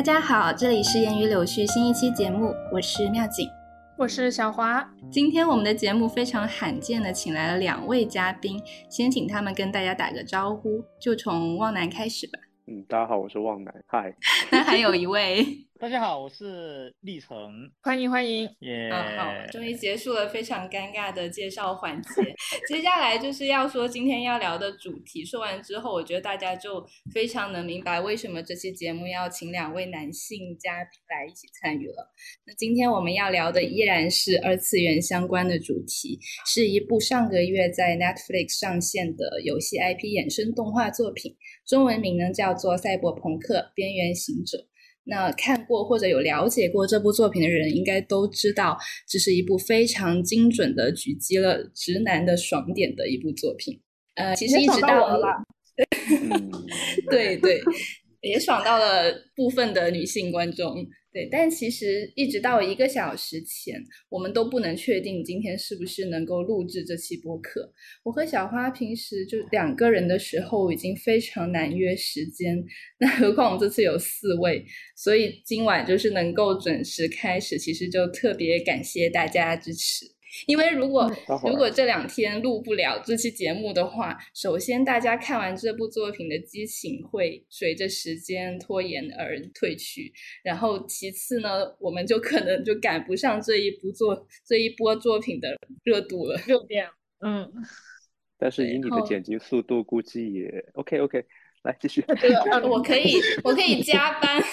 大家好，这里是言语柳絮新一期节目，我是妙景，我是小华。今天我们的节目非常罕见的请来了两位嘉宾，先请他们跟大家打个招呼，就从旺南开始吧。嗯，大家好，我是旺奶，嗨。那还有一位。大家好，我是历程，欢迎欢迎，耶！好，终于结束了非常尴尬的介绍环节，接下来就是要说今天要聊的主题。说完之后，我觉得大家就非常能明白为什么这期节目要请两位男性嘉宾来一起参与了。那今天我们要聊的依然是二次元相关的主题，是一部上个月在 Netflix 上线的游戏 IP 衍生动画作品，中文名呢叫做《赛博朋克：边缘行者》。那看过或者有了解过这部作品的人，应该都知道，这是一部非常精准的狙击了直男的爽点的一部作品。呃，其实一直到了 对对，也爽到了部分的女性观众。对，但其实一直到一个小时前，我们都不能确定今天是不是能够录制这期播客。我和小花平时就两个人的时候已经非常难约时间，那何况我们这次有四位，所以今晚就是能够准时开始，其实就特别感谢大家支持。因为如果如果这两天录不了这期节目的话，首先大家看完这部作品的激情会随着时间拖延而褪去，然后其次呢，我们就可能就赶不上这一部作这一波作品的热度了，热点。嗯，但是以你的剪辑速度，估计也 OK OK。来继续，我可以，我可以加班。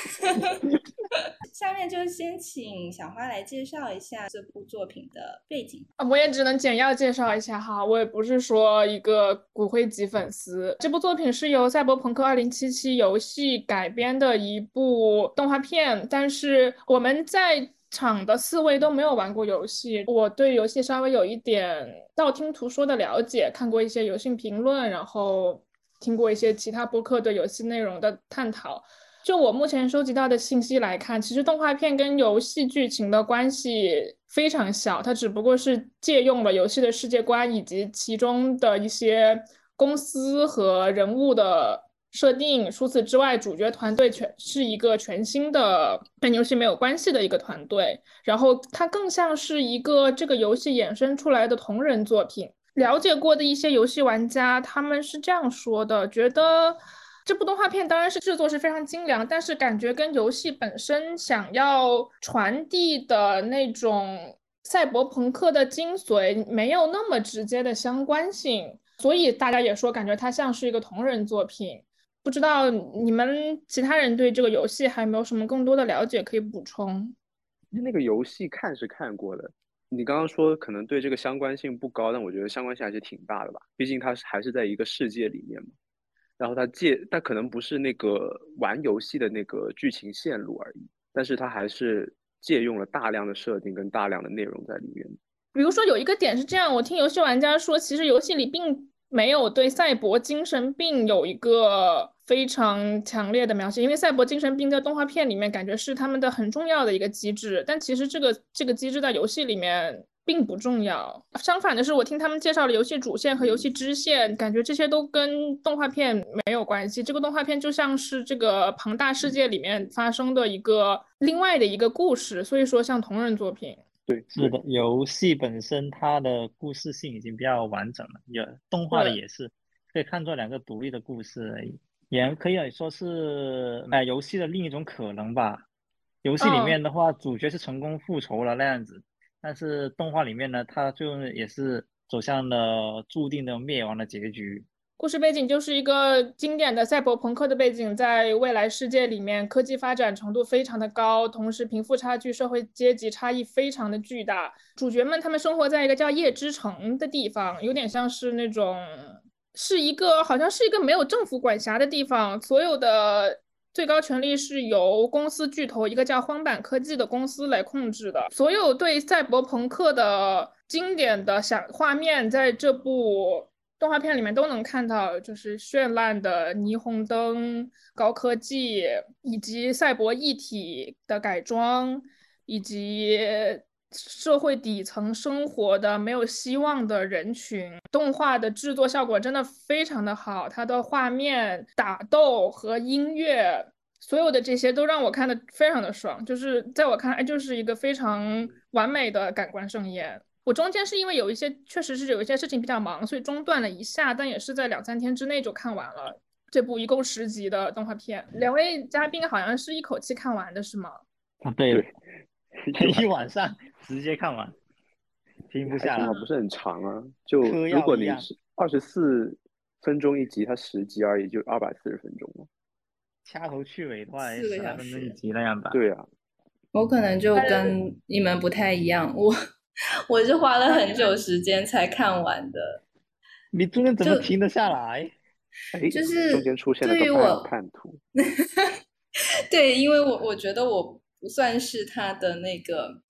下面就先请小花来介绍一下这部作品的背景啊，我也只能简要介绍一下哈，我也不是说一个骨灰级粉丝。这部作品是由《赛博朋克2077》游戏改编的一部动画片，但是我们在场的四位都没有玩过游戏，我对游戏稍微有一点道听途说的了解，看过一些游戏评论，然后。听过一些其他播客对游戏内容的探讨，就我目前收集到的信息来看，其实动画片跟游戏剧情的关系非常小，它只不过是借用了游戏的世界观以及其中的一些公司和人物的设定。除此之外，主角团队全是一个全新的跟游戏没有关系的一个团队，然后它更像是一个这个游戏衍生出来的同人作品。了解过的一些游戏玩家，他们是这样说的：觉得这部动画片当然是制作是非常精良，但是感觉跟游戏本身想要传递的那种赛博朋克的精髓没有那么直接的相关性，所以大家也说感觉它像是一个同人作品。不知道你们其他人对这个游戏还有没有什么更多的了解可以补充？那个游戏看是看过的。你刚刚说可能对这个相关性不高，但我觉得相关性还是挺大的吧。毕竟它是还是在一个世界里面嘛。然后它借，但可能不是那个玩游戏的那个剧情线路而已，但是它还是借用了大量的设定跟大量的内容在里面。比如说有一个点是这样，我听游戏玩家说，其实游戏里并没有对赛博精神病有一个。非常强烈的描写，因为赛博精神病在动画片里面感觉是他们的很重要的一个机制，但其实这个这个机制在游戏里面并不重要。相反的是，我听他们介绍了游戏主线和游戏支线，感觉这些都跟动画片没有关系。这个动画片就像是这个庞大世界里面发生的一个另外的一个故事，所以说像同人作品。对，是的，游戏本身它的故事性已经比较完整了，也动画的也是可以看作两个独立的故事而已。也可以说是哎，游戏的另一种可能吧。游戏里面的话，主角是成功复仇了那样子，但是动画里面呢，他最后也是走向了注定的灭亡的结局。故事背景就是一个经典的赛博朋克的背景，在未来世界里面，科技发展程度非常的高，同时贫富差距、社会阶级差异非常的巨大。主角们他们生活在一个叫夜之城的地方，有点像是那种。是一个好像是一个没有政府管辖的地方，所有的最高权力是由公司巨头一个叫荒坂科技的公司来控制的。所有对赛博朋克的经典的想画面，在这部动画片里面都能看到，就是绚烂的霓虹灯、高科技以及赛博一体的改装，以及。社会底层生活的没有希望的人群，动画的制作效果真的非常的好，它的画面、打斗和音乐所有的这些都让我看的非常的爽，就是在我看来就是一个非常完美的感官盛宴。我中间是因为有一些确实是有一些事情比较忙，所以中断了一下，但也是在两三天之内就看完了这部一共十集的动画片。两位嘉宾好像是一口气看完的，是吗？啊，对，对 一晚上直接看完，停不下来。不是很长啊。就如果你是二十四分钟一集，它十集而已，就二百四十分钟了。掐头去尾的话，四个小十来分钟一集那样吧。对啊，我可能就跟你们不太一样，我我是花了很久时间才看完的。你中间怎么就停得下来？哎，就是中间出现了个叛徒，对，因为我我觉得我不算是他的那个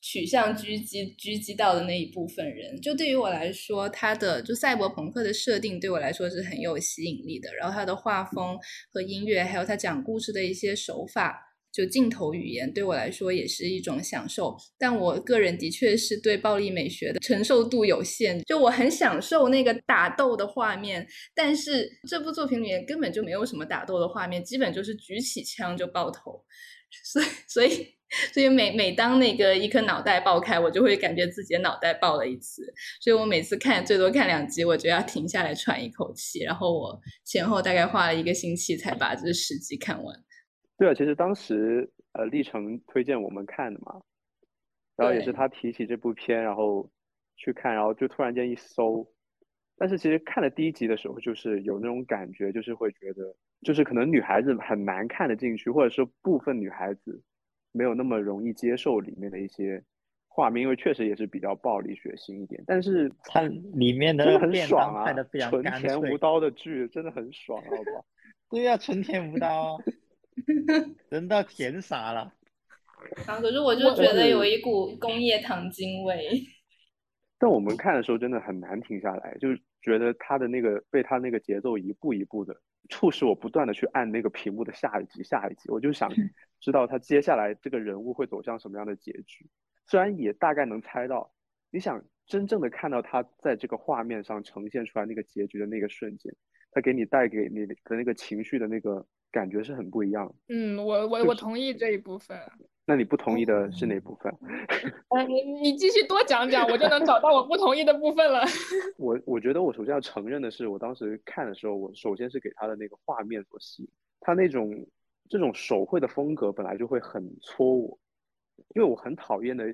取向狙击狙击到的那一部分人。就对于我来说，他的就赛博朋克的设定对我来说是很有吸引力的。然后他的画风和音乐，还有他讲故事的一些手法。就镜头语言对我来说也是一种享受，但我个人的确是对暴力美学的承受度有限。就我很享受那个打斗的画面，但是这部作品里面根本就没有什么打斗的画面，基本就是举起枪就爆头。所以，所以，所以每每当那个一颗脑袋爆开，我就会感觉自己的脑袋爆了一次。所以我每次看最多看两集，我就要停下来喘一口气。然后我前后大概花了一个星期才把这十集看完。对啊，其实当时呃，历程推荐我们看的嘛，然后也是对他提起这部片，然后去看，然后就突然间一搜，但是其实看了第一集的时候，就是有那种感觉，就是会觉得，就是可能女孩子很难看得进去，或者是部分女孩子没有那么容易接受里面的一些画面，因为确实也是比较暴力血腥一点，但是它里面的真的很爽啊纯甜无。刀的剧真的很爽，好不好？对呀、纯甜无刀啊，人都要甜傻了。啊，可是我就觉得有一股工业糖精味。但我们看的时候真的很难停下来，就是觉得他的那个被他那个节奏一步一步的促使我不断的去按那个屏幕的下一集下一集，我就想知道他接下来这个人物会走向什么样的结局。虽然也大概能猜到，你想真正的看到他在这个画面上呈现出来那个结局的那个瞬间，他给你带给你的那个情绪的那个感觉是很不一样的。嗯，我我我就是同意这一部分。那你不同意的是哪部分？呃，你你继续多讲讲，我就能找到我不同意的部分了。我我觉得我首先要承认的是，我当时看的时候，我首先是给他的那个画面所吸引，他那种这种手绘的风格本来就会很戳我，因为我很讨厌的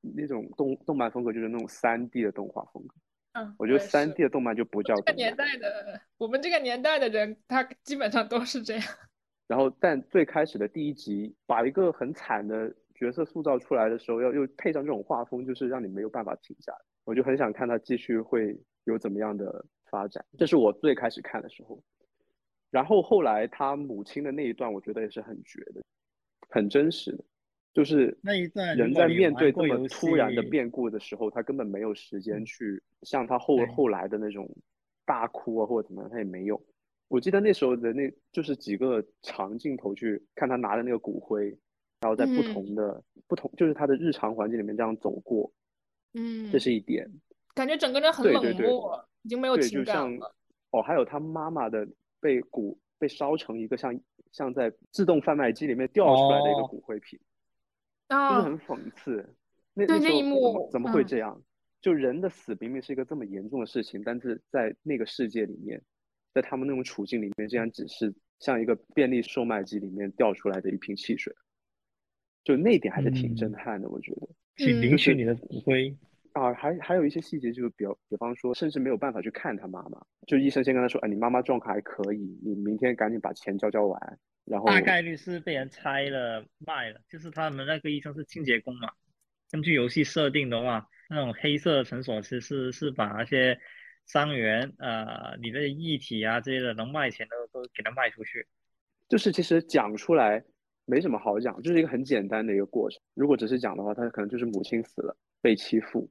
那种动动漫风格就是那种三 D 的动画风格，嗯，我觉得也三是 D 的动漫就不叫动这个年。代的，我们这个年代的人，他基本上都是这样。然后，但最开始的第一集把一个很惨的角色塑造出来的时候，要又配上这种画风，就是让你没有办法停下来。我就很想看他继续会有怎么样的发展，这是我最开始看的时候。然后后来他母亲的那一段，我觉得也是很绝的，很真实的，就是那一段人在面对这么突然的变故的时候，他根本没有时间嗯去像他后后来的那种大哭啊或者怎么样，他也没有。我记得那时候的那就是几个长镜头去看他拿的那个骨灰，然后在不嗯同的、不同就是他的日常环境里面这样走过，嗯，这是一点。感觉整个人很冷对对对漠，已经没有，情感就像了。哦，还有他妈妈的被骨被烧成一个像像在自动贩卖机里面掉出来的一个哦骨灰瓶，啊，就是很讽刺。那对那一幕怎么会嗯这样？就人的死明明是一个这么严重的事情，但是在那个世界里面，在他们那种处境里面，竟然只是像一个便利售卖机里面掉出来的一瓶汽水，就那一点还是挺震嗯撼的，我觉得。去嗯就是领取你的骨灰。啊，还还有一些细节，就是比比方说，甚至没有办法去看他妈妈，就医生先跟他说，哎，你妈妈状况还可以，你明天赶紧把钱交交完，然后大概率是被人拆了卖了，就是他们那个医生是清洁工嘛。根据游戏设定的话，那种黑色诊所其实是是把那些伤员呃你的液体啊这些的能卖钱的都给他卖出去。就是其实讲出来没什么好讲，就是一个很简单的一个过程。如果只是讲的话，他可能就是母亲死了，被欺负，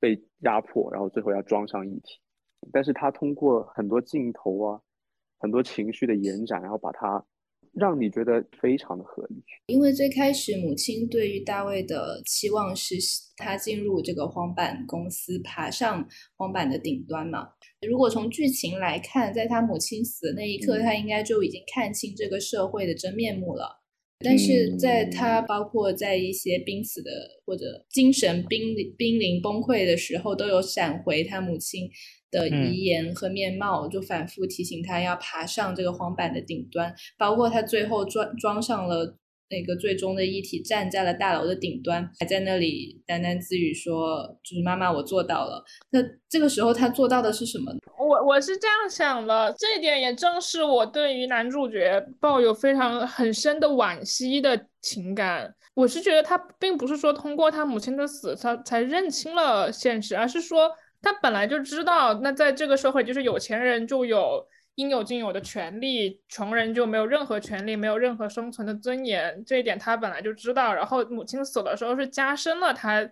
被压迫，然后最后要装上一体。但是他通过很多镜头啊，很多情绪的延展，然后把它让你觉得非常的合理。因为最开始母亲对于大卫的期望是他进入这个荒坂公司，爬上荒坂的顶端嘛。如果从剧情来看，在他母亲死的那一刻，他应该就已经看清这个社会的真面目了。但是在他包括在一些濒死的或者精神濒濒临崩溃的时候，都有闪回他母亲的遗言和面貌，就反复提醒他要爬上这个黄板的顶端。包括他最后装装上了那个最终的遗体，站在了大楼的顶端，还在那里喃喃自语说：“就是妈妈，我做到了。”那这个时候他做到的是什么呢？我我是这样想的，这一点也正是我对于男主角抱有非常很深的惋惜的情感。我是觉得他并不是说通过他母亲的死，他才认清了现实，而是说他本来就知道，那在这个社会，就是有钱人就有应有尽有的权利，穷人就没有任何权利，没有任何生存的尊严。这一点他本来就知道。然后母亲死的时候，是加深了他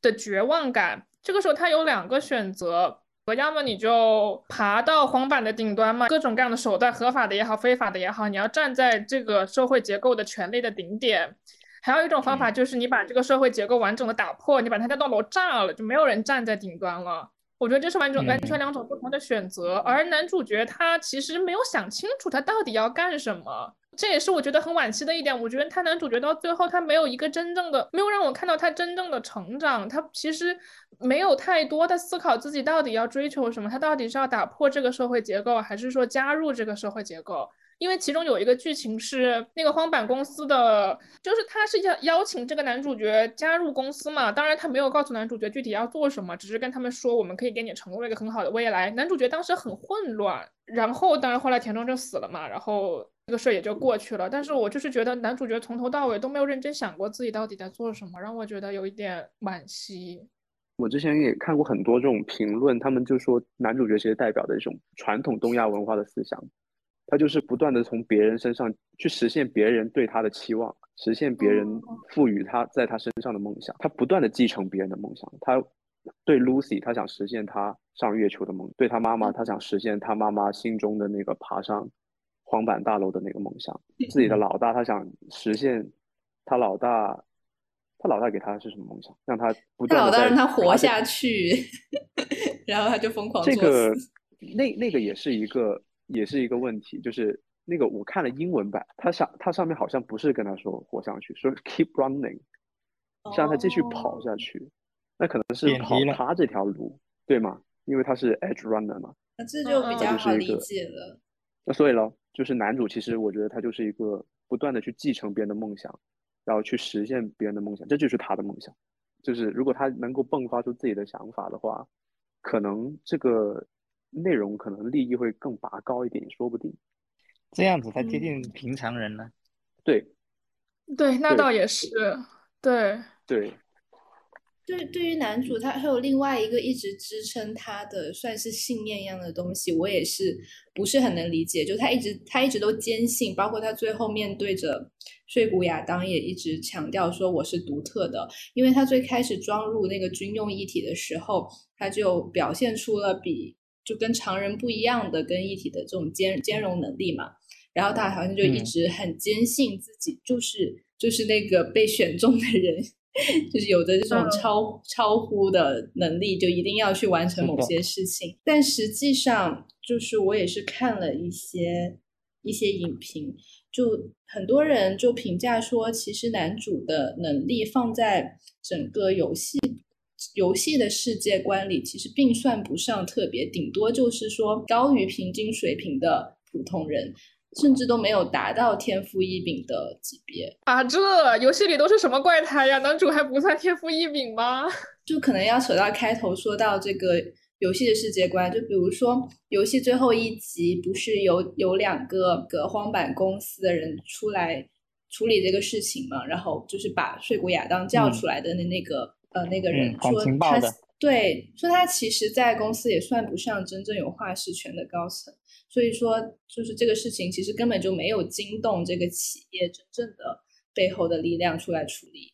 的绝望感。这个时候，他有两个选择。要么你就爬到黄板的顶端嘛，各种各样的手段，合法的也好，非法的也好，你要站在这个社会结构的权力的顶点。还有一种方法就是你把这个社会结构完整的打破，你把他那栋楼炸了，就没有人站在顶端了。我觉得这是完全完全两种不同的选择。而男主角他其实没有想清楚他到底要干什么。这也是我觉得很惋惜的一点。我觉得他男主角到最后，他没有一个真正的，没有让我看到他真正的成长。他其实没有太多的思考自己到底要追求什么，他到底是要打破这个社会结构，还是说加入这个社会结构？因为其中有一个剧情是那个荒坂公司的，就是他是要邀请这个男主角加入公司嘛。当然他没有告诉男主角具体要做什么，只是跟他们说我们可以给你承诺一个很好的未来。男主角当时很混乱，然后当然后来田中就死了嘛，然后。这个事儿也就过去了，但是我就是觉得男主角从头到尾都没有认真想过自己到底在做什么，让我觉得有一点惋惜。我之前也看过很多这种评论，他们就说男主角其实代表的一种传统东亚文化的思想，他就是不断的从别人身上去实现别人对他的期望，实现别人赋予他在他身上的梦想，他不断的继承别人的梦想。他对 Lucy，他想实现他上月球的梦；对他妈妈，他想实现他妈妈心中的那个爬上。黄板大楼的那个梦想，自己的老大他想实现，他老大，他老大给他的是什么梦想？让他不断他老大让他活下去，然后他就疯狂这个那那个也是一个也是一个问题，就是那个我看了英文版，他上他上面好像不是跟他说活下去，说 keep running，让他继续跑下去，那可能是跑他这条路，对吗？因为他是 edge runner 嘛，那这就比较好理解了。那所以咯，就是男主，其实我觉得他就是一个不断的去继承别人的梦想，然后去实现别人的梦想，这就是他的梦想。就是如果他能够迸发出自己的想法的话，可能这个内容可能利益会更拔高一点，说不定。这样子才接近平常人呢。对，对，那倒也是，对，对。对，对于男主，他还有另外一个一直支撑他的，算是信念一样的东西，我也是不是很能理解。就他一直，他一直都坚信，包括他最后面对着睡谷亚当也一直强调说我是独特的，因为他最开始装入那个军用一体的时候，他就表现出了比就跟常人不一样的跟一体的这种兼兼容能力嘛。然后他好像就一直很坚信自己就是就是那个被选中的人。就是有着这种超超乎的能力，就一定要去完成某些事情。但实际上，就是我也是看了一些一些影评，就很多人就评价说，其实男主的能力放在整个游戏游戏的世界观里，其实并算不上特别，顶多就是说高于平均水平的普通人。甚至都没有达到天赋异禀的级别啊！这游戏里都是什么怪胎呀？男主还不算天赋异禀吗？就可能要扯到开头说到这个游戏的世界观，就比如说游戏最后一集不是有有两个个荒坂公司的人出来处理这个事情嘛？然后就是把睡谷亚当叫出来的那那个呃那个人说他对说他其实在公司也算不上真正有话事权的高层。所以说，就是这个事情其实根本就没有惊动这个企业真正的背后的力量出来处理。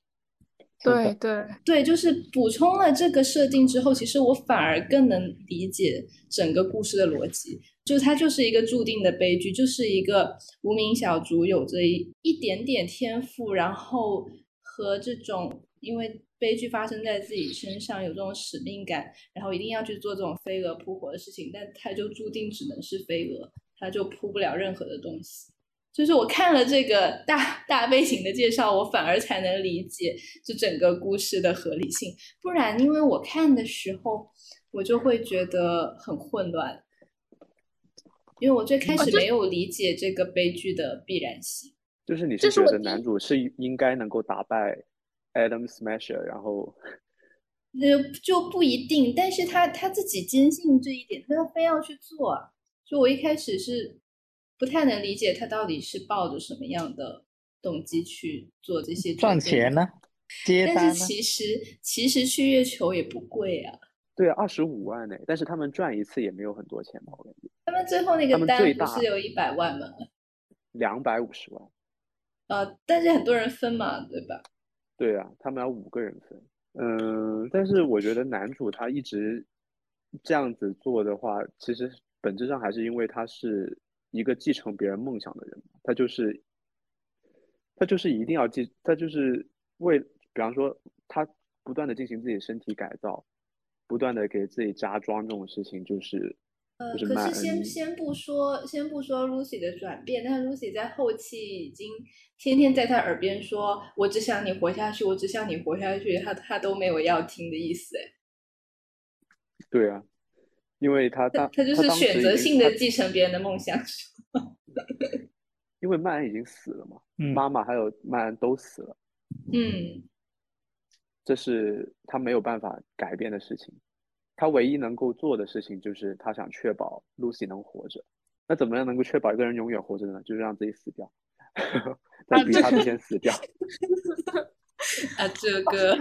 对对对，就是补充了这个设定之后，其实我反而更能理解整个故事的逻辑。就是它就是一个注定的悲剧，就是一个无名小卒有着一一点点天赋，然后和这种因为悲剧发生在自己身上有这种使命感，然后一定要去做这种飞蛾扑火的事情，但他就注定只能是飞蛾，他就扑不了任何的东西。就是我看了这个大大背景的介绍，我反而才能理解这整个故事的合理性。不然，因为我看的时候，我就会觉得很混乱，因为我最开始没有理解这个悲剧的必然性。就是你是觉得男主是应该能够打败 Adam Smasher，然后呃就不一定，但是他他自己坚信这一点，他非要去做。就我一开始是。不太能理解他到底是抱着什么样的动机去做这些赚钱呢？接单但是其实其实去月球也不贵啊。对，二十五万呢，但是他们赚一次也没有很多钱吧？我感觉。他们最后那个单不是有一百万吗？两百五十万。呃，但是很多人分嘛，对吧？对啊，他们要五个人分。嗯，但是我觉得男主他一直这样子做的话，其实本质上还是因为他是。一个继承别人梦想的人，他就是，他就是一定要继，他就是为，比方说他不断的进行自己身体改造，不断的给自己加装这种事情，就是，呃，可是先先不说，先不说 Lucy 的转变，但 Lucy 在后期已经天天在他耳边说：“我只想你活下去，我只想你活下去。”他他都没有要听的意思，哎，对啊。因为他他他就是选择性的继承别人的梦想，因为曼恩已经死了嘛，妈妈还有曼恩都死了，嗯，这是他没有办法改变的事情，他唯一能够做的事情就是他想确保 Lucy 能活着，那怎么样能够确保一个人永远活着呢？就是让自己死掉，在比他之前死掉。啊，这个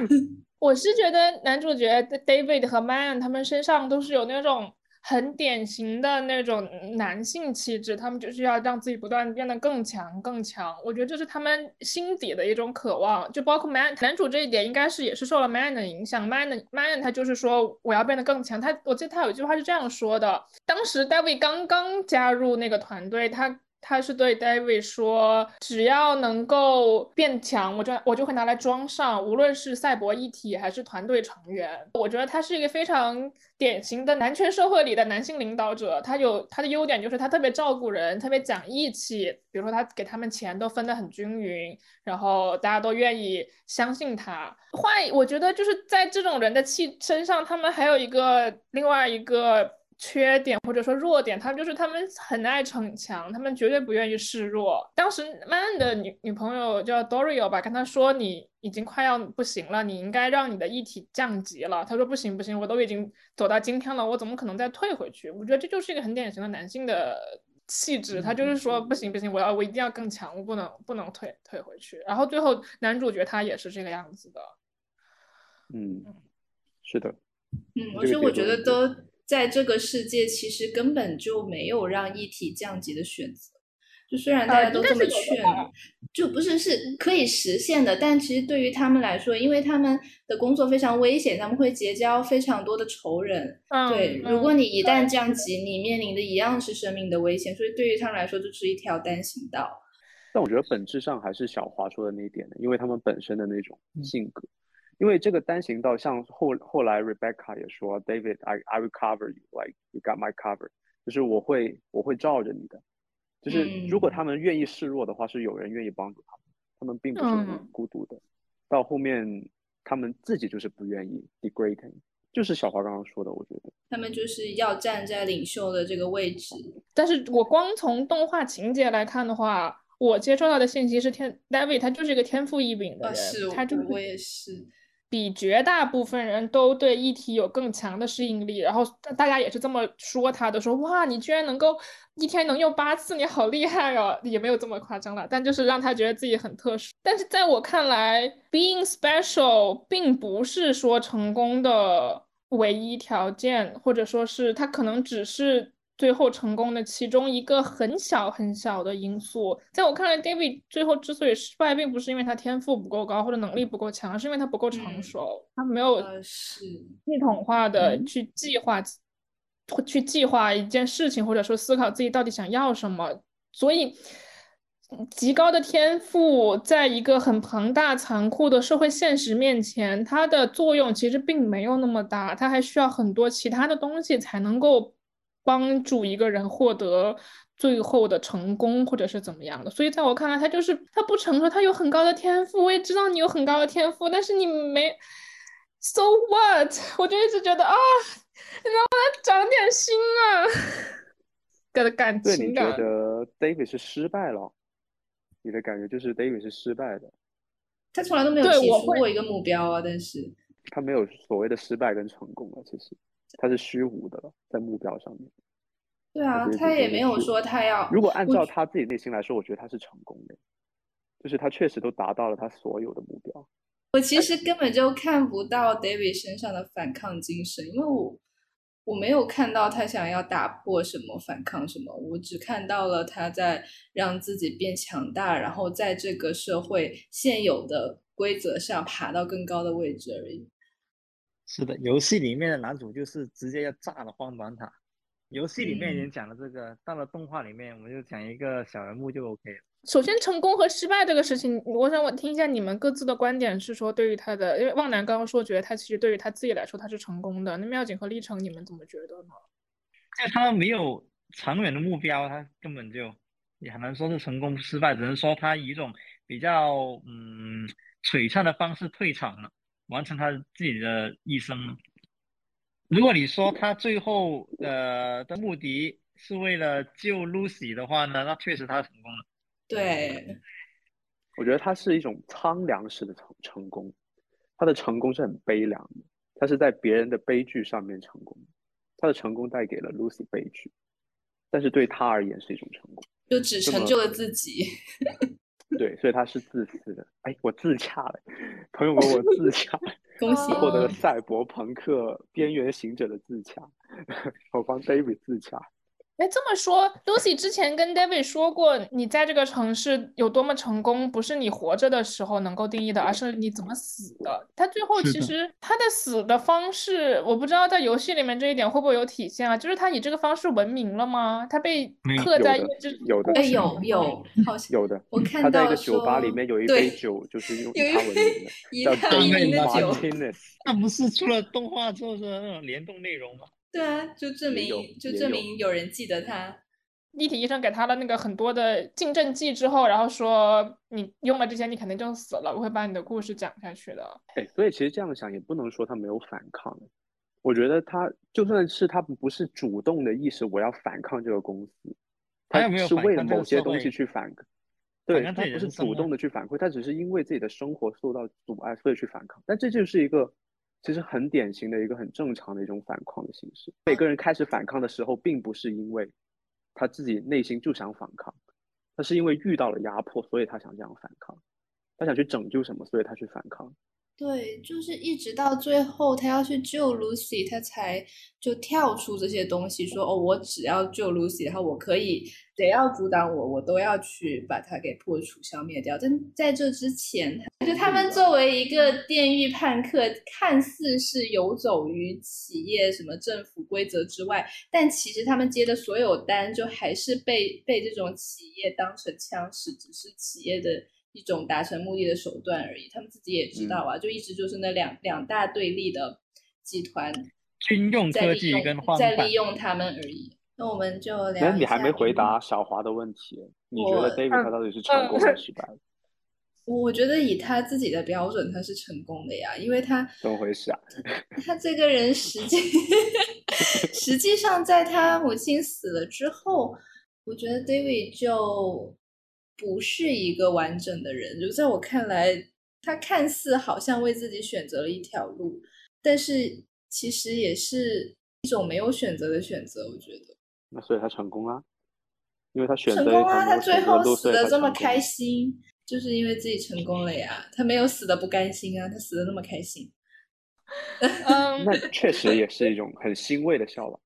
我是觉得男主角 David 和 Man 他们身上都是有那种很典型的那种男性气质，他们就是要让自己不断变得更强更强。我觉得这是他们心底的一种渴望，就包括 Man 男主这一点，应该是也是受了 Man 的影响。Man 的 Man 他就是说我要变得更强。他我记得他有一句话是这样说的：当时 David 刚刚加入那个团队，他。他是对 David 说：“只要能够变强，我就我就会拿来装上，无论是赛博一体还是团队成员。”我觉得他是一个非常典型的男权社会里的男性领导者。他有他的优点，就是他特别照顾人，特别讲义气。比如说，他给他们钱都分得很均匀，然后大家都愿意相信他。坏，我觉得就是在这种人的气身上，他们还有一个另外一个。缺点或者说弱点，他们就是他们很爱逞强，他们绝对不愿意示弱。当时 Man 的女女朋友叫 Dorio 吧，跟他说你已经快要不行了，你应该让你的一体降级了。他说不行不行，我都已经走到今天了，我怎么可能再退回去？我觉得这就是一个很典型的男性的气质，他就是说不行不行，我要我一定要更强，我不能不能退退回去。然后最后男主角他也是这个样子的。嗯，是的。嗯，而且我觉得都。在这个世界，其实根本就没有让一体降级的选择。就虽然大家都这么劝，就不是是可以实现的。但其实对于他们来说，因为他们的工作非常危险，他们会结交非常多的仇人。对，如果你一旦降级，你面临的一样是生命的危险。所以对于他们来说，就是一条单行道。但我觉得本质上还是小华说的那一点的，因为他们本身的那种性格。因为这个单行道，像后后来 Rebecca 也说，David，I I will cover you，like you got my cover，就是我会我会罩着你的，就是如果他们愿意示弱的话，是有人愿意帮助他们，他们并不是孤独的。到后面他们自己就是不愿意 degrading，就是小华刚刚说的，我觉得他们就是要站在领袖的这个位置。但是我光从动画情节来看的话，我接收到的信息是天 David 他就是一个天赋异禀的人，他就我也是。比绝大部分人都对议题有更强的适应力，然后大家也是这么说他的，说哇，你居然能够一天能用八次，你好厉害哦，也没有这么夸张了，但就是让他觉得自己很特殊。但是在我看来，being special 并不是说成功的唯一条件，或者说是他可能只是最后成功的其中一个很小很小的因素。在我看来，David 最后之所以失败，并不是因为他天赋不够高或者能力不够强，是因为他不够成熟，他没有系统化的去计划，去计划一件事情，或者说思考自己到底想要什么。所以，极高的天赋，在一个很庞大、残酷的社会现实面前，它的作用其实并没有那么大，它还需要很多其他的东西才能够。帮助一个人获得最后的成功，或者是怎么样的，所以在我看来，他就是他不成熟，他有很高的天赋，我也知道你有很高的天赋，但是你没，so what？我就一直觉得啊，你能不能长点心啊？的感情对，你觉得 David 是失败了？你的感觉就是 David 是失败的？他从来都没有提出过一个目标啊，但是他没有所谓的失败跟成功啊，其实。他是虚无的了，在目标上面。对啊，他也没有说他要。如果按照他自己内心来说，我觉得他是成功的，就是他确实都达到了他所有的目标。我其实根本就看不到 David 身上的反抗精神，因为我我没有看到他想要打破什么、反抗什么，我只看到了他在让自己变强大，然后在这个社会现有的规则上爬到更高的位置而已。是的，游戏里面的男主就是直接要炸了荒坂塔。游戏里面已经讲了这个，到了动画里面，我们就讲一个小人物就 OK 了。首先，成功和失败这个事情，我想我听一下你们各自的观点，是说对于他的，因为旺南刚刚说觉得他其实对于他自己来说他是成功的。那妙景和历程，你们怎么觉得呢？就他没有长远的目标，他根本就也很难说是成功失败，只能说他以一种比较嗯璀璨的方式退场了。完成他自己的一生。如果你说他最后呃的目的是为了救 Lucy 的话呢，那确实他成功了。对，我觉得他是一种苍凉式的成成功，他的成功是很悲凉的，他是在别人的悲剧上面成功，他的成功带给了 Lucy 悲剧，但是对他而言是一种成功，就只成就了自己。对，所以他是自私的。哎，我自洽了，朋友们，我自洽，恭喜获得了赛博朋克边缘行者的自洽，我帮 David 自洽。哎，这么说，Lucy 之前跟 David 说过，你在这个城市有多么成功，不是你活着的时候能够定义的，而是你怎么死的。他最后其实他的死的方式，我不知道在游戏里面这一点会不会有体现啊？就是他以这个方式闻名了吗？他被刻在有的，哎，有有，好像有的。我看到他在一个酒吧里面有一杯酒，就是用他闻名的，叫名的酒。那不是出了动画之后是那种联动内容吗？对啊，就证明就证明有人记得他。立体医生给他了那个很多的禁震剂之后，然后说你用了这些，你肯定就死了。我会把你的故事讲下去的。哎，所以其实这样想也不能说他没有反抗。我觉得他就算是他不是主动的意识，我要反抗这个公司，他是为了某些东西去反抗。对他不是主动的去反馈，他只是因为自己的生活受到阻碍，所以去反抗。但这就是一个。其实很典型的一个很正常的一种反抗的形式。每个人开始反抗的时候，并不是因为他自己内心就想反抗，他是因为遇到了压迫，所以他想这样反抗。他想去拯救什么，所以他去反抗。对，就是一直到最后，他要去救 Lucy，他才就跳出这些东西，说哦，我只要救 Lucy，然后我可以，谁要阻挡我，我都要去把它给破除、消灭掉。但在这之前，就他们作为一个电狱叛客，看似是游走于企业什么政府规则之外，但其实他们接的所有单，就还是被被这种企业当成枪使，只是企业的。一种达成目的的手段而已，他们自己也知道啊，就一直就是那两两大对立的集团，军用科技跟在利用他们而已。那我们就聊一下。你还没回答小华的问题，你觉得 David 他到底是成功还是失败？我觉得以他自己的标准，他是成功的呀，因为他怎么回事啊？他这个人实际 实际上在他母亲死了之后，我觉得 David 就。不是一个完整的人，就在我看来，他看似好像为自己选择了一条路，但是其实也是一种没有选择的选择。我觉得，那所以他成功了，因为他选择成功啊，他最后死的这么开心，就是因为自己成功了呀。他没有死的不甘心啊，他死的那么开心。嗯，那确实也是一种很欣慰的笑了。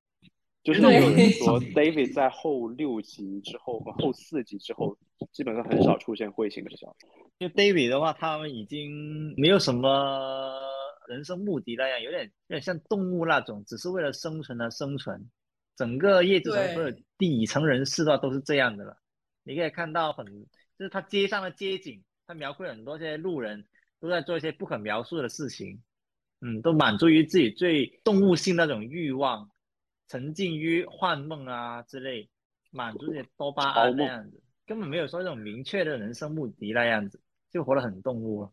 就是有人说 David 在后六集之后和后四集之后，基本上很少出现彗星的消息。就 David 的话，他们已经没有什么人生目的那样，有点有点像动物那种，只是为了生存而生存。整个叶之城对所有底层人士的话都是这样的了。你可以看到很，就是他街上的街景，他描绘很多这些路人都在做一些不可描述的事情，嗯，都满足于自己最动物性那种欲望，沉浸于幻梦啊之类，满足这些多巴胺那样子，根本没有说这种明确的人生目的那样子，就活得很动物，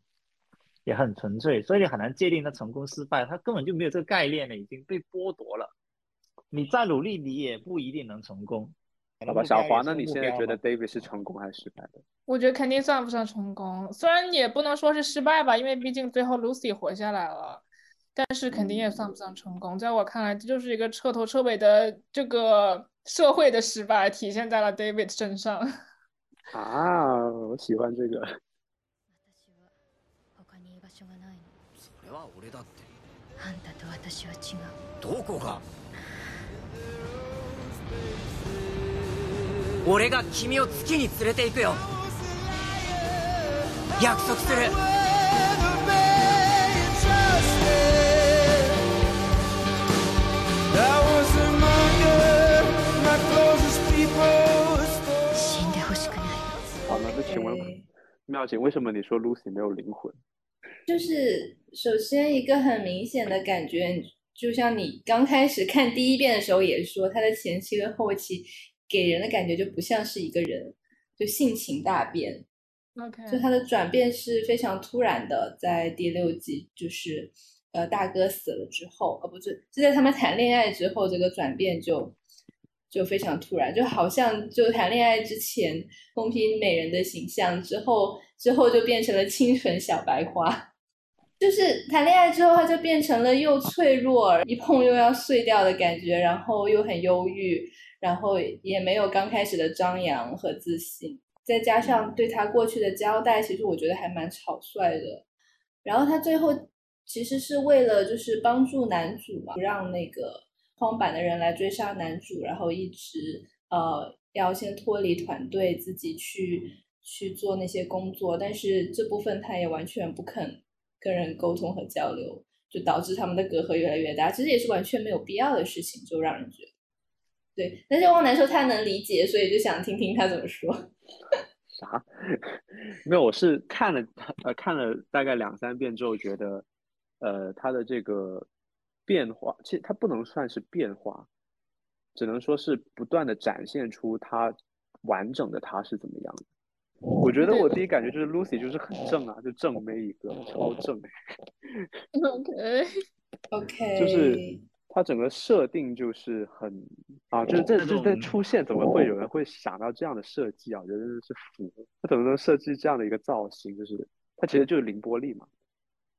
也很纯粹，所以你很难界定他成功失败，他根本就没有这个概念了，已经被剥夺了。你再努力，你也不一定能成功。好吧，小华，那你现在觉得 David 是成功还是失败的？我觉得肯定算不上成功，虽然也不能说是失败吧，因为毕竟最后 Lucy 活下来了，但是肯定也算不上成功。在我看来，这就是一个彻头彻尾的这个社会的失败，体现在了 David 身上。啊，我喜欢这个。私は他に居場所がないのそれは俺だってあんたと私は違うどこが俺が君を月に連れて行くよ約束する 请问对。妙姐，为什么你说 Lucy 没有灵魂？就是首先一个很明显的感觉，就像你刚开始看第一遍的时候也说，他的前期跟后期给人的感觉就不像是一个人，就性情大变，OK，就他的转变是非常突然的，在第六集就是呃大哥死了之后，呃不是是在他们谈恋爱之后，这个转变就就非常突然，就好像就谈恋爱之前风评美人的形象，之后之后就变成了清纯小白花。就是谈恋爱之后，他就变成了又脆弱，一碰又要碎掉的感觉，然后又很忧郁，然后也没有刚开始的张扬和自信。再加上对他过去的交代，其实我觉得还蛮草率的。然后他最后其实是为了就是帮助男主嘛，不让那个荒坂的人来追杀男主，然后一直呃要先脱离团队，自己去去做那些工作。但是这部分他也完全不肯跟人沟通和交流，就导致他们的隔阂越来越大。其实也是完全没有必要的事情，就让人觉得。对，但是汪楠说他能理解，所以就想听听他怎么说。啥？没有，我是看了呃看了大概两三遍之后，觉得呃他的这个变化，其实它不能算是变化，只能说是不断的展现出它完整的它是怎么样的。我觉得我第一感觉就是 Lucy 就是很正啊，就正妹一个，超正。OK，OK，就是它整个设定就是很啊，就是这那就是在种出现，怎么会有人会想到这样的设计啊？我觉得真的是服，他怎么能设计这样的一个造型？就是他其实就是凌波丽嘛，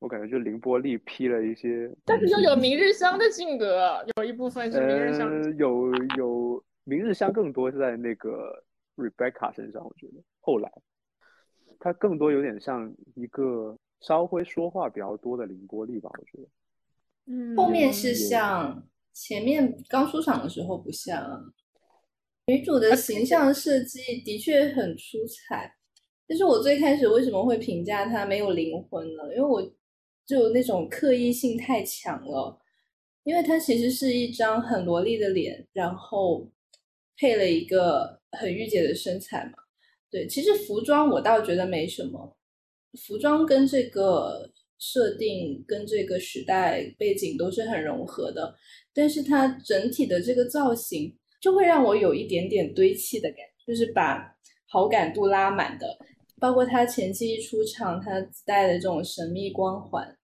我感觉就是凌波丽披了一些，但是又有明日香的性格，有一部分是明日香有有明日香更多是在那个 Rebecca 身上，我觉得后来他更多有点像一个稍微说话比较多的凌波丽吧，我觉得。嗯，后面是像，前面刚出场的时候不像啊。女主的形象设计的确很出彩，但是我最开始为什么会评价她没有灵魂呢？因为我就那种刻意性太强了，因为她其实是一张很萝莉的脸，然后配了一个很御姐的身材嘛。对，其实服装我倒觉得没什么，服装跟这个设定跟这个时代背景都是很融合的，但是它整体的这个造型就会让我有一点点堆砌的感觉，就是把好感度拉满的。包括他前期一出场，他自带的这种神秘光环，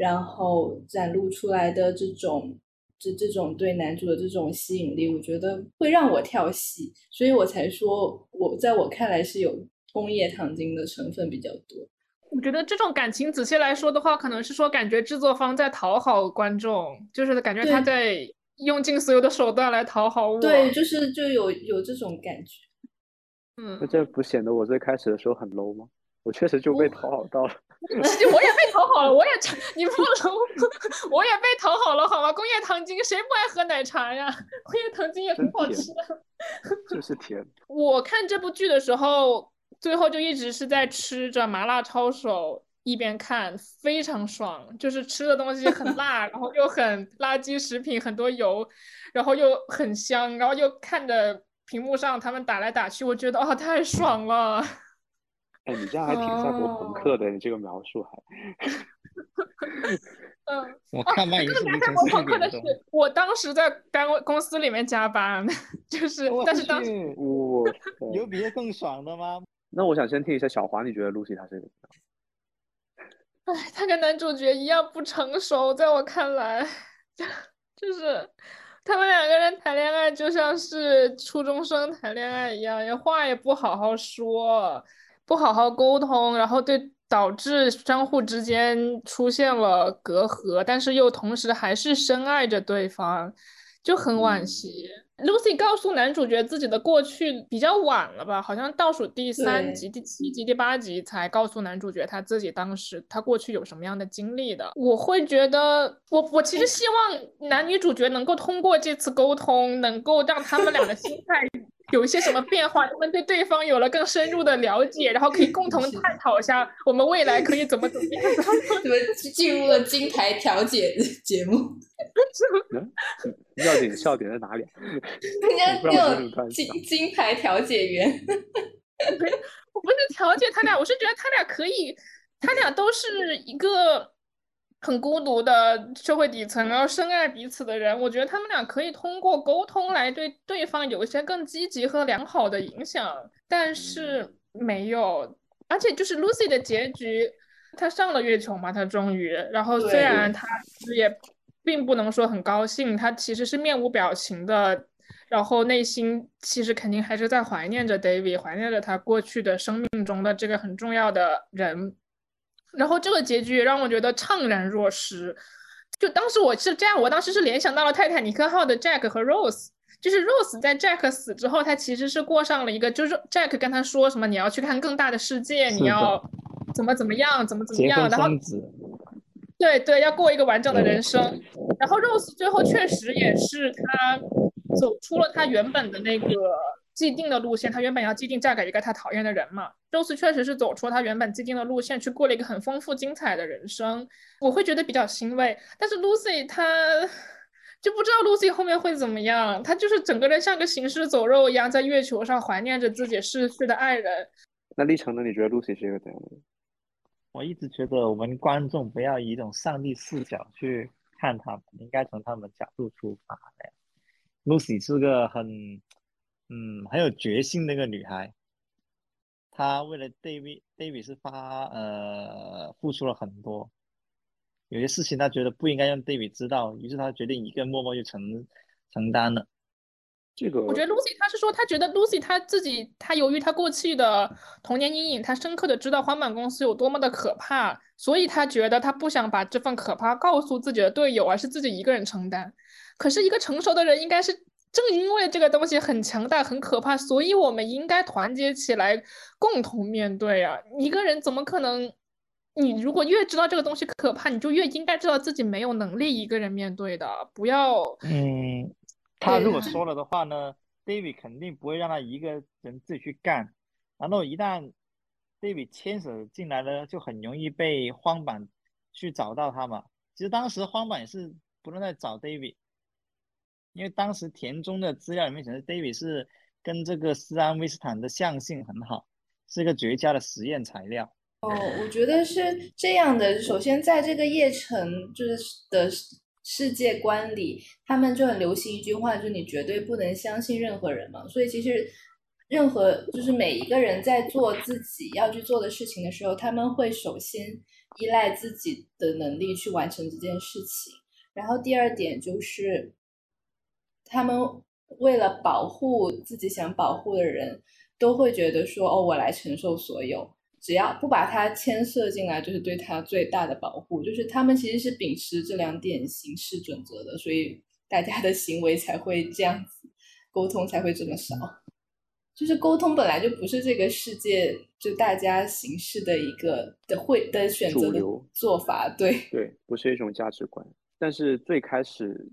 然后展露出来的这种这这种对男主的这种吸引力，我觉得会让我跳戏，所以我才说我在我看来是有工业糖精的成分比较多。我觉得这种感情仔细来说的话，可能是说感觉制作方在讨好观众，就是感觉他在用尽所有的手段来讨好我。对，就是就有有这种感觉。嗯那，这不显得我最开始的时候很 low 吗？我确实就被讨好到了。我也被讨好了，我也尝，你不能，我也被讨好了，好吗？工业糖精，谁不爱喝奶茶呀？工业糖精也很好吃的。就是甜。我看这部剧的时候，最后就一直是在吃着麻辣抄手，一边看，非常爽。就是吃的东西很辣，然后又很垃圾食品，很多油，然后又很香，然后又看着屏幕上他们打来打去，我觉得啊、太爽了。哎，你这样还挺赛博朋克的，你这个描述还。嗯，我看漫已经是凌晨我四朋克的是点钟。，我当时在单位公司里面加班，就是，但是当时去我有比这更爽的吗？那我想先听一下小华，你觉得 Lucy 她是个怎么样？唉，他跟男主角一样不成熟，在我看来，就是他们两个人谈恋爱就像是初中生谈恋爱一样，也话也不好好说，不好好沟通，然后对导致相互之间出现了隔阂，但是又同时还是深爱着对方，就很惋嗯惜。Lucy 告诉男主角自己的过去比较晚了吧，好像倒数第三集、第七集、第八集才告诉男主角他自己当时他过去有什么样的经历的。我会觉得，我我其实希望男女主角能够通过这次沟通，能够让他们俩的心态有一些什么变化，他们对对方有了更深入的了解，然后可以共同探讨一下我们未来可以怎么怎么样。怎么进入了金牌调解节目？笑点笑点在哪里啊？人家不知道我那这个突然种金金牌调解员，我不是调解他俩，我是觉得他俩可以，他俩都是一个很孤独的社会底层，然后深爱彼此的人。我觉得他们俩可以通过沟通来对对方有一些更积极和良好的影响，但是没有，而且就是 Lucy 的结局，她上了月球嘛，她终于，然后虽然她也并不能说很高兴，她其实是面无表情的。然后内心其实肯定还是在怀念着 David，怀念着他过去的生命中的这个很重要的人。然后这个结局也让我觉得怅然若失。就当时我是这样，我当时是联想到了泰坦尼克号的 Jack 和 Rose，就是 Rose 在 Jack 死之后，他其实是过上了一个，就是 Jack 跟他说什么你要去看更大的世界，你要怎么怎么样，怎么怎么样，然后，对对，要过一个完整的人生。然后 Rose 最后确实也是他走出了他原本的那个既定的路线，他原本要既定嫁给一个他讨厌的人嘛。Rose 确实是走出他原本既定的路线，去过了一个很丰富精彩的人生，我会觉得比较欣慰。但是 Lucy 她就不知道 Lucy 后面会怎么样，她就是整个人像个行尸走肉一样，在月球上怀念着自己逝去的爱人。那历程呢？你觉得 Lucy 是一个怎样的人？我一直觉得我们观众不要以一种上帝视角去看他们，应该从他们角度出发的。Lucy 是个很，嗯，很有决心的一个女孩。她为了 David，David 是发呃付出了很多，有些事情她觉得不应该让 David 知道，于是她决定一个人默默去承承担了。这个我觉得 Lucy 她是说，她觉得 Lucy 她自己，她由于她过去的童年阴影，她深刻的知道荒坂公司有多么的可怕，所以她觉得她不想把这份可怕告诉自己的队友，而是自己一个人承担。可是，一个成熟的人应该是正因为这个东西很强大、很可怕，所以我们应该团结起来，共同面对啊！一个人怎么可能？你如果越知道这个东西可怕，你就越应该知道自己没有能力一个人面对的，不要。嗯，他如果说了的话呢，David 肯定不会让他一个人自己去干。然后一旦 David 牵手进来了，就很容易被荒坂去找到他嘛。其实当时荒坂也是不断在找 David，因为当时田中的资料里面显示，David 是跟这个斯安威斯坦的相性很好，是一个绝佳的实验材料。哦，我觉得是这样的。首先，在这个叶城就是的世世界观里，他们就很流行一句话，就是你绝对不能相信任何人嘛。所以其实任何就是每一个人在做自己要去做的事情的时候，他们会首先依赖自己的能力去完成这件事情。然后第二点就是，他们为了保护自己想保护的人，都会觉得说，哦，我来承受所有。只要不把他牵涉进来，就是对他最大的保护。就是他们其实是秉持这两点行事准则的，所以大家的行为才会这样子，沟通才会这么少。就是沟通本来就不是这个世界就大家行事的一个的会的选择的做法，对，对，不是一种价值观。但是最开始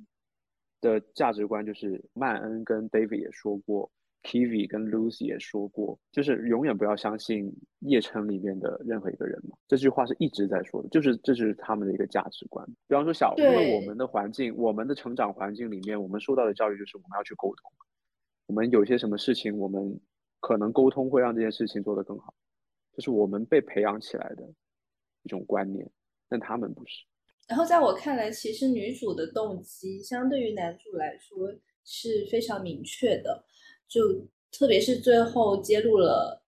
的价值观就是曼恩跟 David 也说过，Kiwi 跟 Lucy 也说过，就是永远不要相信夜城里面的任何一个人嘛。这句话是一直在说的，就是这是他们的一个价值观。比方说小，因为我们的环境，我们的成长环境里面，我们受到的教育就是我们要去沟通。我们有些什么事情，我们可能沟通会让这件事情做得更好，这是我们被培养起来的一种观念，但他们不是。然后在我看来，其实女主的动机相对于男主来说是非常明确的，就特别是最后揭露了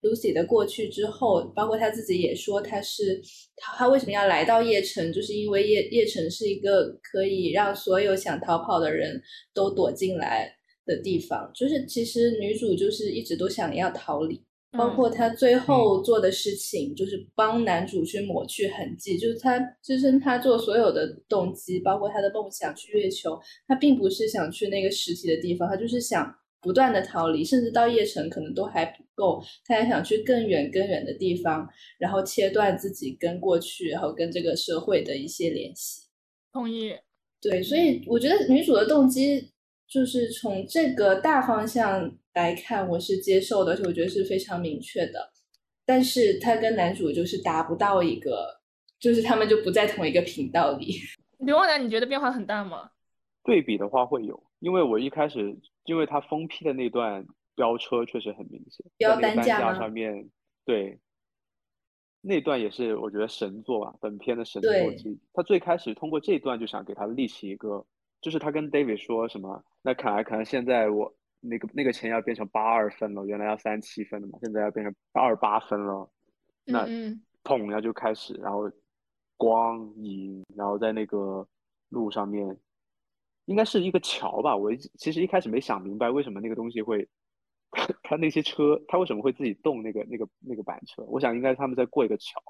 Lucy 的过去之后，包括她自己也说，她是她为什么要来到叶城，就是因为叶叶城是一个可以让所有想逃跑的人都躲进来的地方，就是其实女主就是一直都想要逃离。包括他最后做的事情，就是帮男主去抹去痕迹，就是他支撑他做所有的动机，包括他的梦想去月球，他并不是想去那个实体的地方，他就是想不断的逃离，甚至到夜城可能都还不够，他还想去更远更远的地方，然后切断自己跟过去，然后跟这个社会的一些联系。同意。对，所以我觉得女主的动机就是从这个大方向来看，我是接受的，而且我觉得是非常明确的。但是他跟男主就是达不到一个，就是他们就不在同一个频道里。刘旺男，你觉得变化很大吗？对比的话会有，因为我一开始因为他封批的那段飙车确实很明显，飙在那个担架上面，对，那段也是我觉得神作啊，本片的神作对之一。他最开始通过这段就想给他立起一个，就是他跟 David 说什么，那看来可能现在我那个那个钱要变成八二分了，原来要三七分的嘛，现在要变成二八分了，那砰，然后就开始，然后光影，然后在那个路上面，应该是一个桥吧。我其实一开始没想明白为什么那个东西会，他那些车，他为什么会自己动那个那个那个板车？我想应该是他们在过一个桥，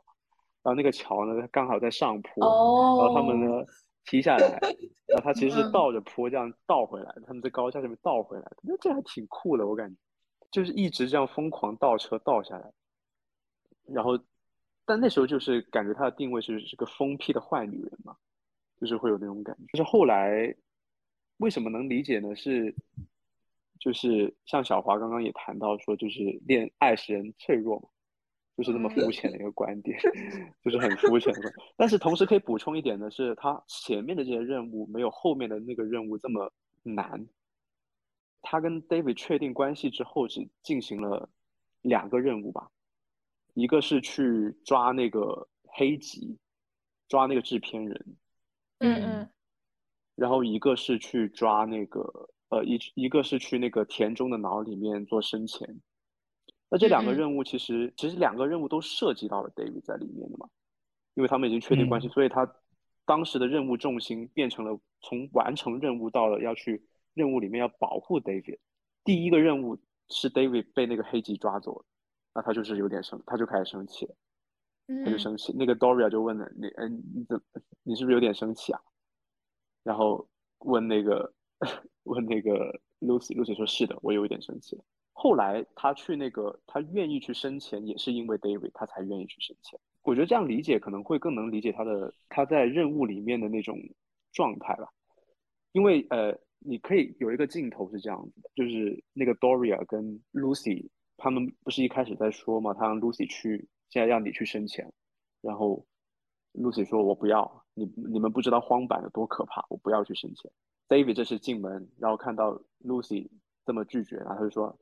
然后那个桥呢刚好在上坡，哦然后他们呢踢下来，然后他其实是嗯倒着坡这样倒回来，他们在高架上面倒回来的，那这还挺酷的，我感觉，就是一直这样疯狂倒车倒下来。然后，但那时候就是感觉她的定位是是个疯批的坏女人嘛，就是会有那种感觉。就是后来为什么能理解呢？是就是像小华刚刚也谈到说，就是恋爱使人脆弱嘛，就是这么肤浅的一个观点，就是很肤浅的。但是同时可以补充一点的是，他前面的这些任务没有后面的那个任务这么难。他跟 David 确定关系之后，只进行了两个任务吧。一个是去抓那个黑吉，抓那个制片人，嗯嗯然后一个是去抓那个呃一一个是去那个田中的脑里面做生前。那这两个任务其实其实两个任务都涉及到了 David 在里面的嘛，因为他们已经确定关系，嗯所以他当时的任务重心变成了从完成任务到了要去任务里面要保护 David。第一个任务是 David 被那个黑吉抓走了，那他就是有点生，他就开始生气了。他就嗯生气。那个 Doria 就问了你，嗯，你怎，你是不是有点生气啊？然后问那个 问那个 Lucy，Lucy 说是的，我有一点生气。后来他去那个，他愿意去生前，也是因为 David，他才愿意去生前。我觉得这样理解可能会更能理解他的他在任务里面的那种状态吧。因为呃，你可以有一个镜头是这样子的，就是那个 Doria 跟 Lucy 他们不是一开始在说嘛，他让 Lucy 去，现在让你去生前，然后 Lucy 说我不要，你你们不知道荒坂有多可怕，我不要去生前。David 这是进门，然后看到 Lucy 这么拒绝，然后他就说，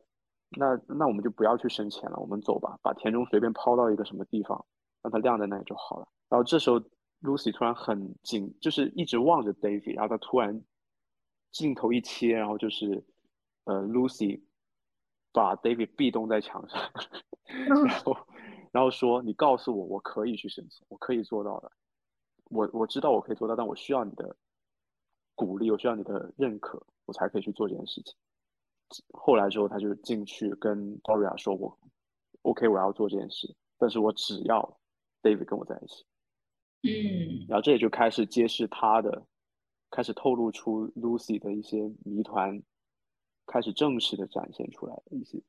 那那我们就不要去生钱了，我们走吧，把田中随便抛到一个什么地方，让它晾在那里就好了。然后这时候 Lucy 突然很紧，就是一直望着 David，然后她突然镜头一切，然后就是呃 Lucy 把 David 壁咚在墙上，然后然后说你告诉我我可以去生前，我可以做到的，我我知道我可以做到，但我需要你的鼓励，我需要你的认可，我才可以去做这件事情。后来之后，他就进去跟 Doria 说我 OK，我要做这件事，但是我只要 David 跟我在一起。嗯然后这也就开始揭示他的，开始透露出 Lucy 的一些谜团，开始正式的展现出来的一些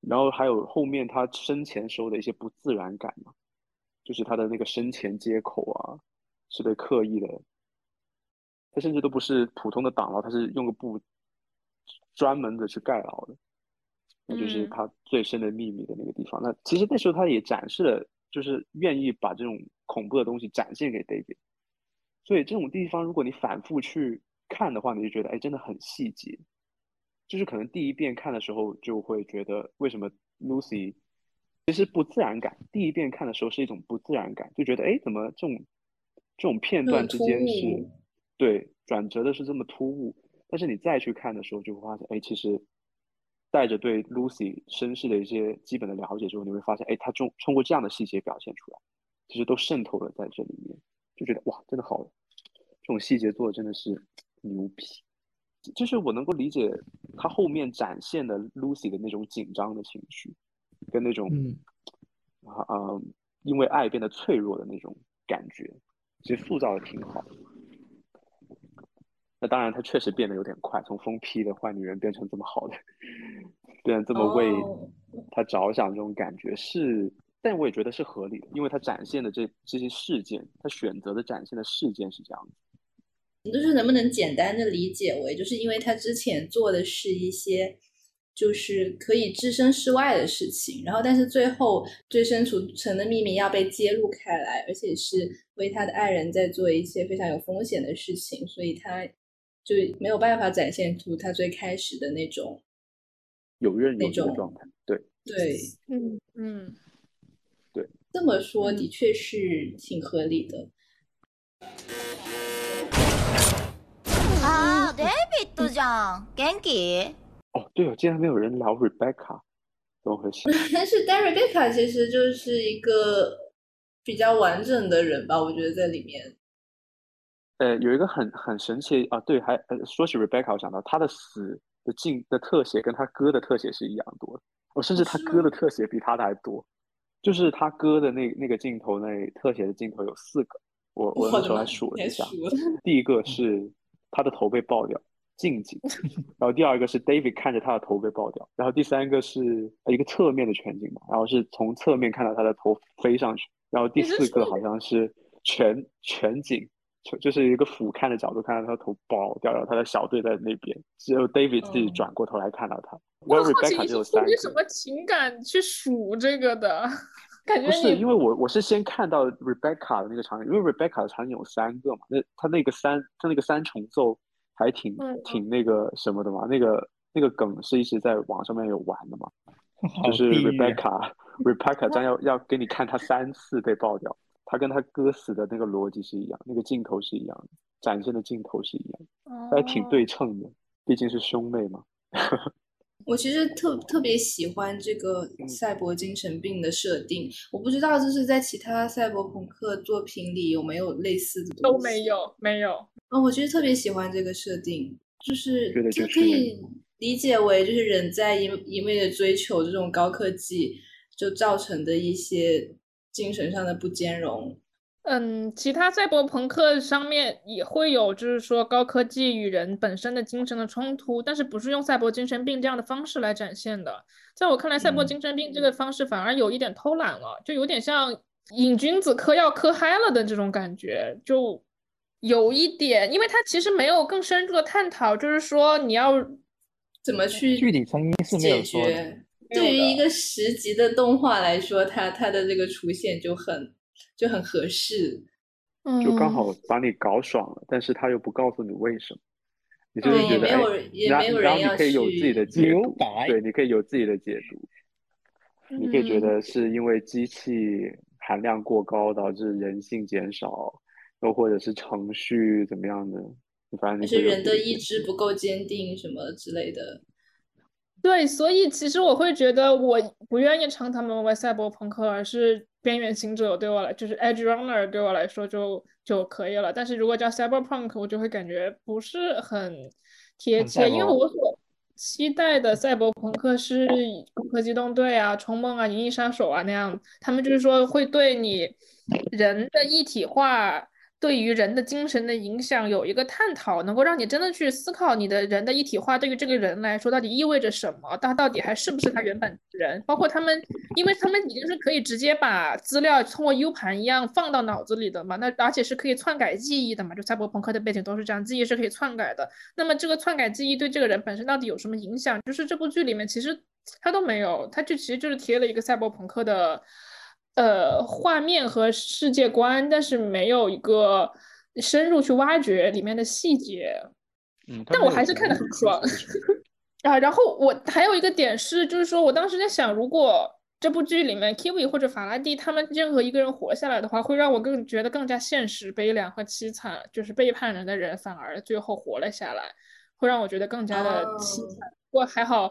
然后还有后面他生前时候的一些不自然感嘛，就是他的那个生前接口啊，是被刻意的，他甚至都不是普通的挡牢，他是用个布专门的去盖牢的，那就是嗯他最深的秘密的那个地方。那其实那时候他也展示了，就是愿意把这种恐怖的东西展现给 David。所以这种地方，如果你反复去看的话，你就觉得哎，真的很细节。就是可能第一遍看的时候就会觉得，为什么 Lucy 其实不自然感？第一遍看的时候是一种不自然感，就觉得哎，怎么这种这种片段之间是对转折的是这么突兀？但是你再去看的时候，就会发现，哎，其实带着对 Lucy 身世的一些基本的了解之后，你会发现，哎，他通通过这样的细节表现出来，其实都渗透了在这里面，就觉得哇，真的好，这种细节做的真的是牛逼。就是我能够理解他后面展现的 Lucy 的那种紧张的情绪，跟那种嗯啊啊、因为爱变得脆弱的那种感觉，其实塑造的挺好。那当然，他确实变得有点快，从疯批的坏女人变成这么好的，变成这么为哦他着想，这种感觉是，但我也觉得是合理的，因为他展现的这这些事件，他选择的展现的事件是这样子。就是能不能简单的理解为，就是因为他之前做的是一些就是可以置身事外的事情，然后但是最后最深处层的秘密要被揭露开来，而且是为他的爱人在做一些非常有风险的事情，所以他就没有办法展现出他最开始的那种游刃有余的那种状态，对，对。嗯嗯，这么说嗯的确是挺合理的。あーデイビッドじゃん元気哦，对哦，竟然没有人聊 Rebecca，怎么回事？但是 d a r Rebecca 其实就是一个比较完整的人吧，我觉得在里面。 呃，有一个很很神奇啊，对，还呃，说起 Rebecca，我想到她的死的镜的特写跟她哥的特写是一样多的，哦，甚至她哥的特写比她的还多，就是他哥的那那个镜头那特写的镜头有四个，我我那时候还我的妈你还数了。一下，第一个是他的头被爆掉，近景，然后第二个是 David 看着他的头被爆掉，然后第三个是一个侧面的全景嘛，然后是从侧面看到他的头飞上去，然后第四个好像是全全景，就就是一个俯瞰的角度看到他的头爆掉，然后他的小队在那边，只有 David 自己嗯转过头来看到他，我然后好奇 Rebecca 你只有三个是出于什。么情感去数这个的？感觉不是，因为我我是先看到 Rebecca 的那个场景，因为 Rebecca 的场景有三个嘛，那他那个三他那个三重奏还挺嗯挺那个什么的嘛，那个那个梗是一直在网上面有玩的嘛，就是地狱啊 Rebecca Rebecca 将要要给你看他三次被爆掉，他跟他哥死的那个逻辑是一样，那个镜头是一样的，展现的镜头是一样的，还挺哦对称的，毕竟是兄妹嘛。我其实特特别喜欢这个嗯赛博精神病的设定，我不知道就是在其他赛博朋克作品里有没有类似的。都没有没有。嗯，我其实特别喜欢这个设定，就是就可以理解为就是人在一一味的追求这种高科技，就造成的一些精神上的不兼容。嗯，其他赛博朋克上面也会有，就是说高科技与人本身的精神的冲突，但是不是用赛博精神病这样的方式来展现的。在我看来，赛博嗯精神病这个方式反而有一点偷懒了，就有点像瘾君子嗑药嗑嗨了的这种感觉，就有一点，因为它其实没有更深入的探讨，就是说你要怎么去具体成因是没有解说的。对于一的。个十集的动画来说，它它的这个出现就很就很合适。就刚嗯。好把你搞爽了，但是他又不告诉你为什么，你就对，也是觉得哎没有，也然没有然后你人要可以有自己的去解读，留白。对，你可以有自己的解读，你可以觉嗯得是因为机器含量过高导致人性减少，又或者是程序怎么样的，反正就是人的意志不够坚定什么之类的。对，所以其实我会觉得我不愿意称他们为赛博朋克，而是边缘行者对我来，就是 Edge Runner 对我来说就就可以了。但是如果叫 Cyberpunk，我就会感觉不是很贴切，因为博我所期待的赛博朋克是攻壳机动队啊、冲梦啊、银翼杀手啊那样，他们就是说会对你人的一体化对于人的精神的影响有一个探讨，能够让你真的去思考你的人的一体化对于这个人来说到底意味着什么，他到底还是不是他原本人？包括他们，因为他们已经是可以直接把资料通过 U 盘一样放到脑子里的嘛，那而且是可以篡改记忆的嘛，就赛博朋克的背景都是这样，记忆是可以篡改的。那么这个篡改记忆对这个人本身到底有什么影响？就是这部剧里面其实他都没有，他就其实就是贴了一个赛博朋克的。呃，画面和世界观，但是没有一个深入去挖掘里面的细节。嗯，但我还是看得很爽啊。然后我还有一个点是，就是说我当时在想，如果这部剧里面 Kiwi 或者法拉第他们任何一个人活下来的话，会让我更觉得更加现实、悲凉和凄惨。就是背叛人的人反而最后活了下来，会让我觉得更加的凄惨。不过还好。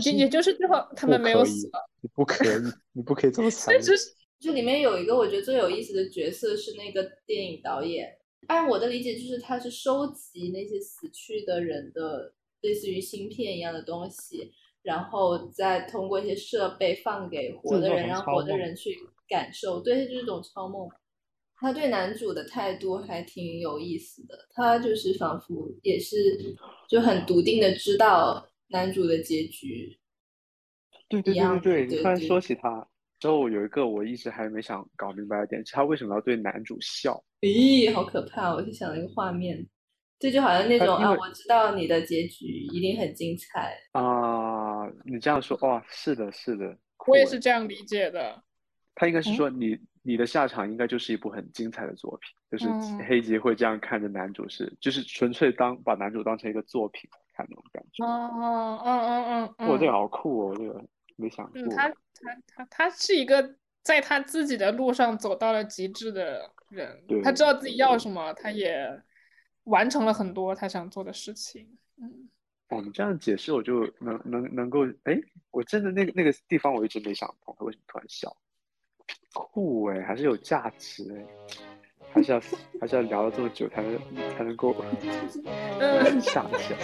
也也就是最后他们没有死，你不可以，你不可以这么 惨。就里面有一个我觉得最有意思的角色是那个电影导演，按我的理解就是他是收集那些死去的人的类似于芯片一样的东西，然后再通过一些设备放给活的人，让活的人去感受。对，就是一种超梦。他对男主的态度还挺有意思的，他就是仿佛也是就很笃定的知道。男主的结局，对对对对对，突然说起他之后，有一个我一直还没想搞明白的点，他为什么要对男主笑？咦，好可怕！我就想了一个画面，这就好像那种啊，我知道你的结局一定很精彩啊。你这样说，哇，是的，是的，我也是这样理解的。他应该是说你你的下场应该就是一部很精彩的作品，就是黑吉会这样看着男主，是就是纯粹当把男主当成一个作品。看那种感觉哦哦嗯嗯嗯，哇，这个好酷哦，这个没想过。他他他他是一个在他自己的路上走到了极致的人，他知道自己要什么，他也完成了很多他想做的事情。嗯，哦，你这样解释，我就能能能够，哎，我真的那个那个地方我一直没想通，他为什么突然笑？酷哎，还是有价值哎。还是要还是要聊了这么久才能才能够想起来。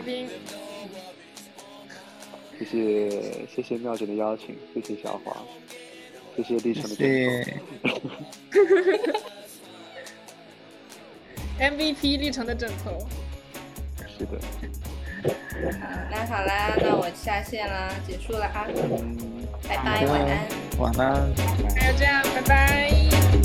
嘉宾。谢谢谢谢妙姐的邀请，谢谢小华，谢谢历程的枕头。MVP 历程的枕头。是的。那好啦，那我下线啦，结束了啊。拜拜，晚安。晚安。那就这样，拜拜。